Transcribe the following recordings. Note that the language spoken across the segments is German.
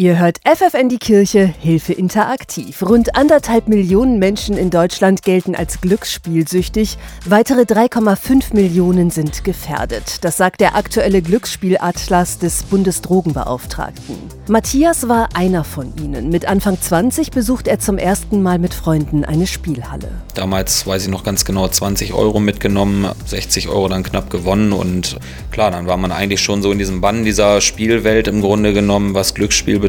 Ihr hört FFN die Kirche, Hilfe interaktiv. Rund anderthalb Millionen Menschen in Deutschland gelten als glücksspielsüchtig. Weitere 3,5 Millionen sind gefährdet. Das sagt der aktuelle Glücksspielatlas des Bundesdrogenbeauftragten. Matthias war einer von ihnen. Mit Anfang 20 besucht er zum ersten Mal mit Freunden eine Spielhalle. Damals weiß ich noch ganz genau 20 Euro mitgenommen, 60 Euro dann knapp gewonnen und klar, dann war man eigentlich schon so in diesem Bann dieser Spielwelt im Grunde genommen, was Glücksspiel betrifft.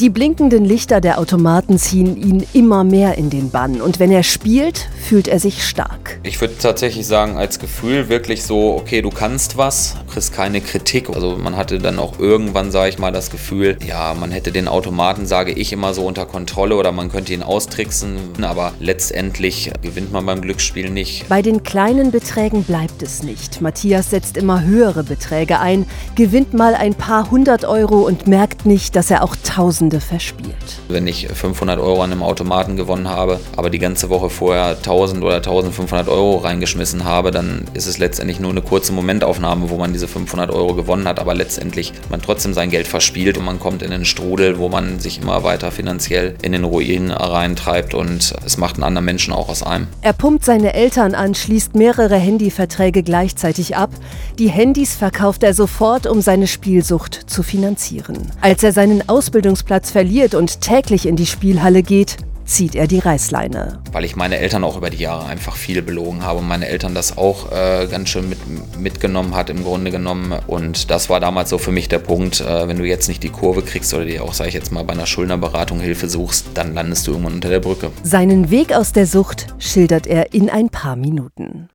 Die blinkenden Lichter der Automaten ziehen ihn immer mehr in den Bann und wenn er spielt, fühlt er sich stark. Ich würde tatsächlich sagen, als Gefühl wirklich so, okay, du kannst was, kriegst keine Kritik. Also man hatte dann auch irgendwann, sage ich mal, das Gefühl, ja, man hätte den Automaten, sage ich immer so, unter Kontrolle oder man könnte ihn austricksen, aber letztendlich gewinnt man beim Glücksspiel nicht. Bei den kleinen Beträgen bleibt es nicht. Matthias setzt immer höhere Beträge ein, gewinnt mal ein paar hundert Euro und merkt nicht, dass er auch Tausende verspielt. Wenn ich 500 Euro an einem Automaten gewonnen habe, aber die ganze Woche vorher 1000 oder 1500 Euro reingeschmissen habe, dann ist es letztendlich nur eine kurze Momentaufnahme, wo man diese 500 Euro gewonnen hat, aber letztendlich man trotzdem sein Geld verspielt und man kommt in einen Strudel, wo man sich immer weiter finanziell in den Ruin reintreibt und es macht einen anderen Menschen auch aus einem. Er pumpt seine Eltern an, schließt mehrere Handyverträge gleichzeitig ab. Die Handys verkauft er sofort, um seine Spielsucht zu finanzieren. Als er seinen Ausbildungsplatz verliert und täglich in die Spielhalle geht, zieht er die Reißleine. Weil ich meine Eltern auch über die Jahre einfach viel belogen habe und meine Eltern das auch äh, ganz schön mit, mitgenommen hat im Grunde genommen. Und das war damals so für mich der Punkt, äh, wenn du jetzt nicht die Kurve kriegst oder dir auch, sage ich jetzt mal, bei einer Schuldnerberatung Hilfe suchst, dann landest du irgendwann unter der Brücke. Seinen Weg aus der Sucht schildert er in ein paar Minuten.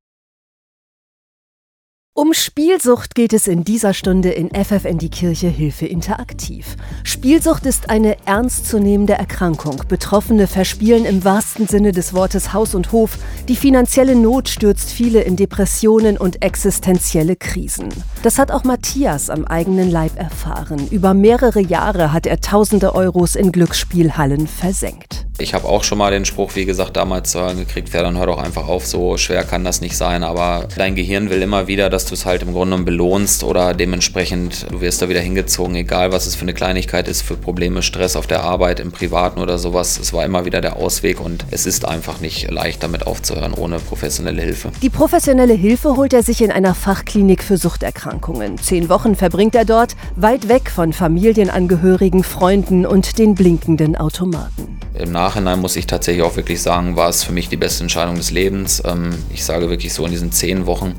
Um Spielsucht geht es in dieser Stunde in FFN die Kirche Hilfe interaktiv. Spielsucht ist eine ernstzunehmende Erkrankung. Betroffene verspielen im wahrsten Sinne des Wortes Haus und Hof. Die finanzielle Not stürzt viele in Depressionen und existenzielle Krisen. Das hat auch Matthias am eigenen Leib erfahren. Über mehrere Jahre hat er tausende Euros in Glücksspielhallen versenkt. Ich habe auch schon mal den Spruch, wie gesagt, damals zu hören gekriegt, ja, dann hör doch einfach auf, so schwer kann das nicht sein. Aber dein Gehirn will immer wieder, dass du es halt im Grunde belohnst oder dementsprechend, du wirst da wieder hingezogen, egal was es für eine Kleinigkeit ist, für Probleme, Stress auf der Arbeit, im Privaten oder sowas. Es war immer wieder der Ausweg und es ist einfach nicht leicht, damit aufzuhören, ohne professionelle Hilfe. Die professionelle Hilfe holt er sich in einer Fachklinik für Suchterkrankungen. Zehn Wochen verbringt er dort, weit weg von Familienangehörigen, Freunden und den blinkenden Automaten. Im Nachhinein muss ich tatsächlich auch wirklich sagen, war es für mich die beste Entscheidung des Lebens. Ähm, ich sage wirklich so, in diesen zehn Wochen,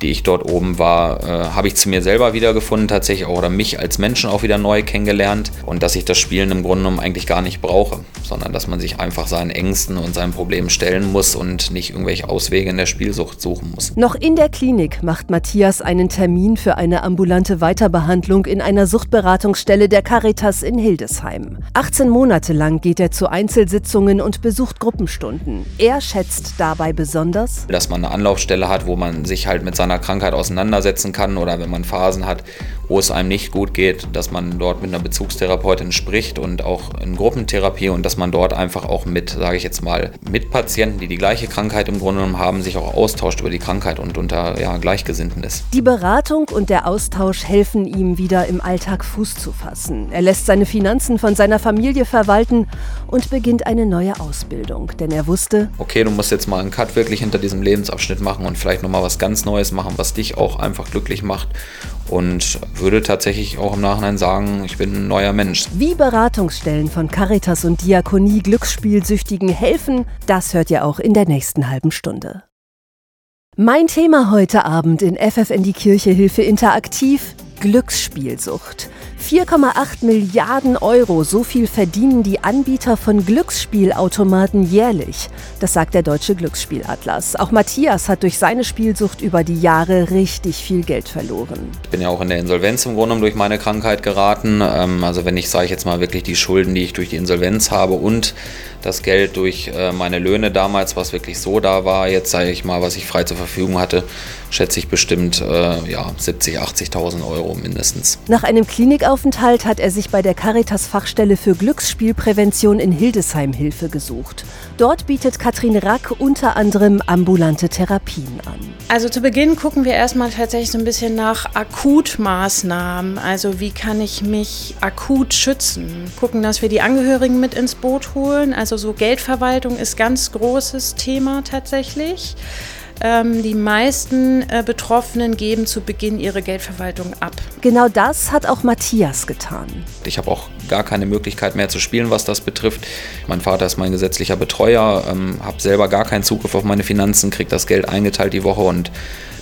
die ich dort oben war, äh, habe ich zu mir selber wiedergefunden, tatsächlich auch oder mich als Menschen auch wieder neu kennengelernt und dass ich das Spielen im Grunde genommen eigentlich gar nicht brauche, sondern dass man sich einfach seinen Ängsten und seinen Problemen stellen muss und nicht irgendwelche Auswege in der Spielsucht suchen muss. Noch in der Klinik macht Matthias einen Termin für eine ambulante Weiterbehandlung in einer Suchtberatungsstelle der Caritas in Hildesheim. 18 Monate lang geht er zu Einzelsitzungen und besucht Gruppenstunden. Er schätzt dabei besonders, dass man eine Anlaufstelle hat, wo man sich halt mit seiner Krankheit auseinandersetzen kann oder wenn man Phasen hat, wo es einem nicht gut geht, dass man dort mit einer Bezugstherapeutin spricht und auch in Gruppentherapie und dass man dort einfach auch mit, sage ich jetzt mal, mit Patienten, die die gleiche Krankheit im Grunde genommen haben, sich auch austauscht über die Krankheit und unter ja, Gleichgesinnten ist. Die Beratung und der Austausch helfen ihm wieder im Alltag Fuß zu fassen. Er lässt seine Finanzen von seiner Familie verwalten und beginnt eine neue Ausbildung, denn er wusste, okay, du musst jetzt mal einen Cut wirklich hinter diesem Lebensabschnitt machen und vielleicht nochmal was ganz Neues machen, was dich auch einfach glücklich macht und würde tatsächlich auch im Nachhinein sagen, ich bin ein neuer Mensch. Wie Beratungsstellen von Caritas und Diakonie Glücksspielsüchtigen helfen, das hört ihr auch in der nächsten halben Stunde. Mein Thema heute Abend in FFN die Kirche Hilfe Interaktiv Glücksspielsucht. 4,8 Milliarden Euro, so viel verdienen die Anbieter von Glücksspielautomaten jährlich. Das sagt der Deutsche Glücksspielatlas. Auch Matthias hat durch seine Spielsucht über die Jahre richtig viel Geld verloren. Ich bin ja auch in der Insolvenz im Grunde genommen durch meine Krankheit geraten. Ähm, also wenn ich, sage ich jetzt mal, wirklich die Schulden, die ich durch die Insolvenz habe und das Geld durch äh, meine Löhne damals, was wirklich so da war, jetzt sage ich mal, was ich frei zur Verfügung hatte, schätze ich bestimmt äh, ja, 70.000, 80.000 Euro mindestens. Nach einem Klinikaufenthalt hat er sich bei der Caritas Fachstelle für Glücksspielprävention in Hildesheim Hilfe gesucht. Dort bietet Katrin Rack unter anderem ambulante Therapien an. Also zu Beginn gucken wir erstmal tatsächlich so ein bisschen nach Akutmaßnahmen. Also wie kann ich mich akut schützen? Gucken, dass wir die Angehörigen mit ins Boot holen. Also so Geldverwaltung ist ganz großes Thema tatsächlich. Ähm, die meisten äh, Betroffenen geben zu Beginn ihre Geldverwaltung ab. Genau das hat auch Matthias getan. Ich habe auch gar keine Möglichkeit mehr zu spielen, was das betrifft. Mein Vater ist mein gesetzlicher Betreuer, ähm, habe selber gar keinen Zugriff auf meine Finanzen, kriege das Geld eingeteilt die Woche und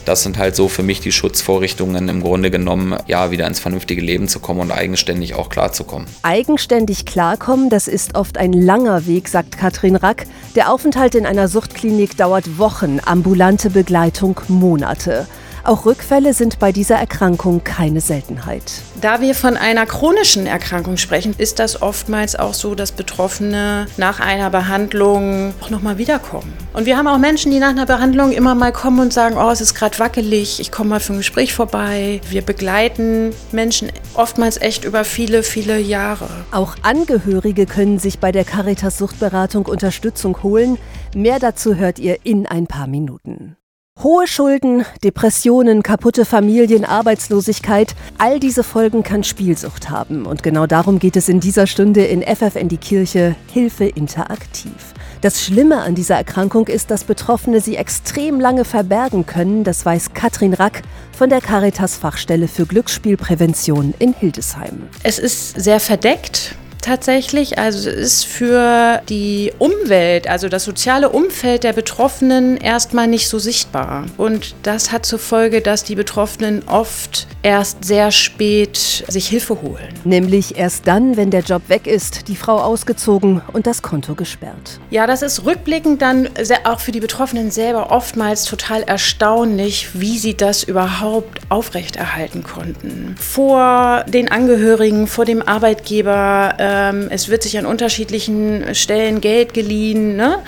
das sind halt so für mich die Schutzvorrichtungen im Grunde genommen, ja, wieder ins vernünftige Leben zu kommen und eigenständig auch klarzukommen. Eigenständig klarkommen, das ist oft ein langer Weg, sagt Katrin Rack. Der Aufenthalt in einer Suchtklinik dauert Wochen, ambulante Begleitung Monate. Auch Rückfälle sind bei dieser Erkrankung keine Seltenheit. Da wir von einer chronischen Erkrankung sprechen, ist das oftmals auch so, dass Betroffene nach einer Behandlung auch nochmal wiederkommen. Und wir haben auch Menschen, die nach einer Behandlung immer mal kommen und sagen, oh, es ist gerade wackelig, ich komme mal für ein Gespräch vorbei. Wir begleiten Menschen oftmals echt über viele, viele Jahre. Auch Angehörige können sich bei der Caritas Suchtberatung Unterstützung holen. Mehr dazu hört ihr in ein paar Minuten. Hohe Schulden, Depressionen, kaputte Familien, Arbeitslosigkeit, all diese Folgen kann Spielsucht haben. Und genau darum geht es in dieser Stunde in FFN die Kirche Hilfe interaktiv. Das Schlimme an dieser Erkrankung ist, dass Betroffene sie extrem lange verbergen können, das weiß Katrin Rack von der Caritas Fachstelle für Glücksspielprävention in Hildesheim. Es ist sehr verdeckt tatsächlich. Also es ist für die Umwelt, also das soziale Umfeld der Betroffenen erstmal nicht so sichtbar. Und das hat zur Folge, dass die Betroffenen oft erst sehr spät sich Hilfe holen. Nämlich erst dann, wenn der Job weg ist, die Frau ausgezogen und das Konto gesperrt. Ja, das ist rückblickend dann auch für die Betroffenen selber oftmals total erstaunlich, wie sie das überhaupt aufrechterhalten konnten. Vor den Angehörigen, vor dem Arbeitgeber, ähm, es wird sich an unterschiedlichen Stellen Geld geliehen. Ne?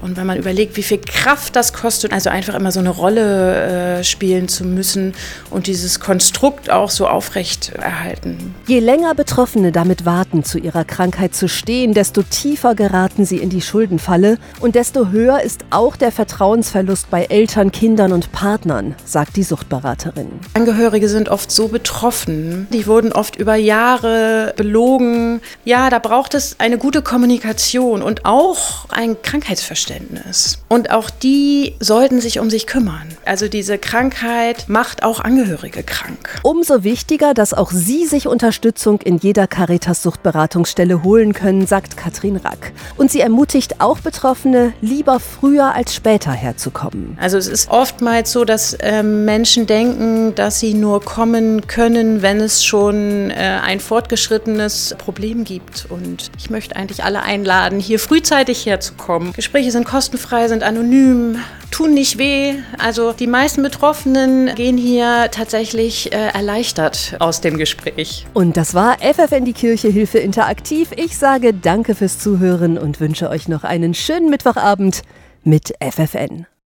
Und wenn man überlegt, wie viel Kraft das kostet, also einfach immer so eine Rolle äh, spielen zu müssen und dieses Konstrukt auch so aufrecht erhalten. Je länger Betroffene damit warten, zu ihrer Krankheit zu stehen, desto tiefer geraten sie in die Schuldenfalle und desto höher ist auch der Vertrauensverlust bei Eltern, Kindern und Partnern, sagt die Suchtberaterin. Angehörige sind oft so betroffen, die wurden oft über Jahre belogen. Ja, da braucht es eine gute Kommunikation und auch ein Krankheitsverständnis. Und auch die sollten sich um sich kümmern. Also diese Krankheit macht auch Angehörige krank. Umso wichtiger, dass auch Sie sich Unterstützung in jeder Caritas-Suchtberatungsstelle holen können, sagt Katrin Rack. Und sie ermutigt auch Betroffene, lieber früher als später herzukommen. Also es ist oftmals so, dass äh, Menschen denken, dass sie nur kommen können, wenn es schon äh, ein fortgeschrittenes Problem gibt. Und ich möchte eigentlich alle einladen, hier frühzeitig herzukommen. Gespräche sind kostenfrei, sind anonym, tun nicht weh. Also die meisten Betroffenen gehen hier tatsächlich äh, erleichtert aus dem Gespräch. Und das war FFN die Kirche Hilfe Interaktiv. Ich sage danke fürs Zuhören und wünsche euch noch einen schönen Mittwochabend mit FFN.